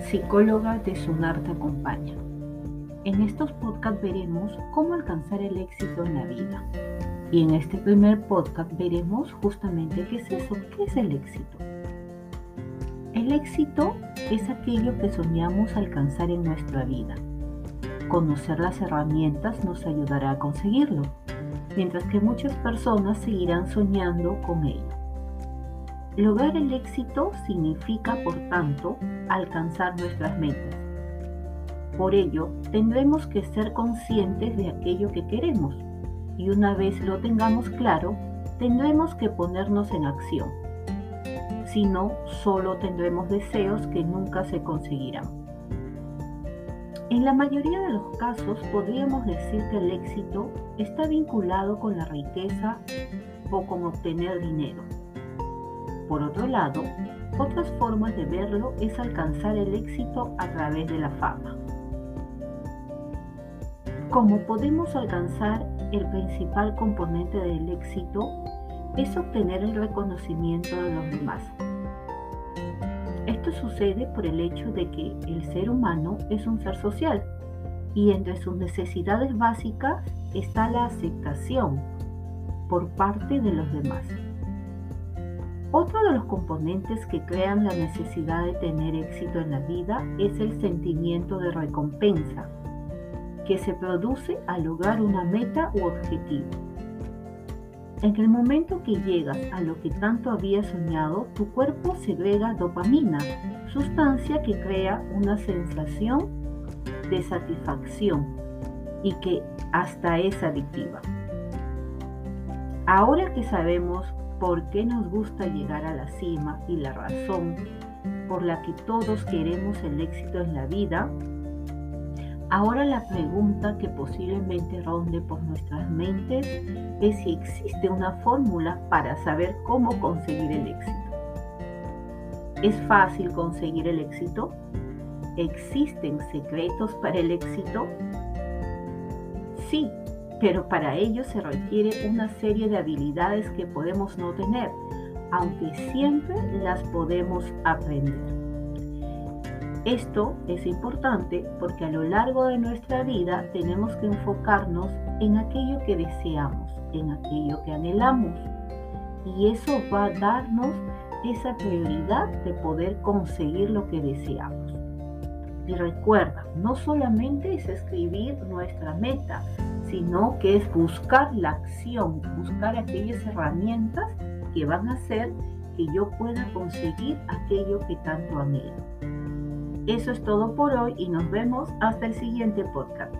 psicóloga de Sunar te acompaña. En estos podcasts veremos cómo alcanzar el éxito en la vida. Y en este primer podcast veremos justamente qué es eso, qué es el éxito. El éxito es aquello que soñamos alcanzar en nuestra vida. Conocer las herramientas nos ayudará a conseguirlo, mientras que muchas personas seguirán soñando con ello. Lograr el éxito significa, por tanto, alcanzar nuestras metas. Por ello, tendremos que ser conscientes de aquello que queremos y una vez lo tengamos claro, tendremos que ponernos en acción. Si no, solo tendremos deseos que nunca se conseguirán. En la mayoría de los casos podríamos decir que el éxito está vinculado con la riqueza o con obtener dinero. Por otro lado, otras formas de verlo es alcanzar el éxito a través de la fama. Como podemos alcanzar el principal componente del éxito es obtener el reconocimiento de los demás. Esto sucede por el hecho de que el ser humano es un ser social y entre sus necesidades básicas está la aceptación por parte de los demás. Otro de los componentes que crean la necesidad de tener éxito en la vida es el sentimiento de recompensa, que se produce al lograr una meta u objetivo. En el momento que llegas a lo que tanto habías soñado, tu cuerpo segrega dopamina, sustancia que crea una sensación de satisfacción y que hasta es adictiva. Ahora que sabemos por qué nos gusta llegar a la cima y la razón por la que todos queremos el éxito en la vida, ahora la pregunta que posiblemente ronde por nuestras mentes es si existe una fórmula para saber cómo conseguir el éxito. ¿Es fácil conseguir el éxito? ¿Existen secretos para el éxito? Sí, pero para ello se requiere una serie de habilidades que podemos no tener, aunque siempre las podemos aprender. Esto es importante porque a lo largo de nuestra vida tenemos que enfocarnos en aquello que deseamos, en aquello que anhelamos. Y eso va a darnos esa prioridad de poder conseguir lo que deseamos. Y recuerda, no solamente es escribir nuestra meta, sino que es buscar la acción, buscar aquellas herramientas que van a hacer que yo pueda conseguir aquello que tanto anhelo. Eso es todo por hoy y nos vemos hasta el siguiente podcast.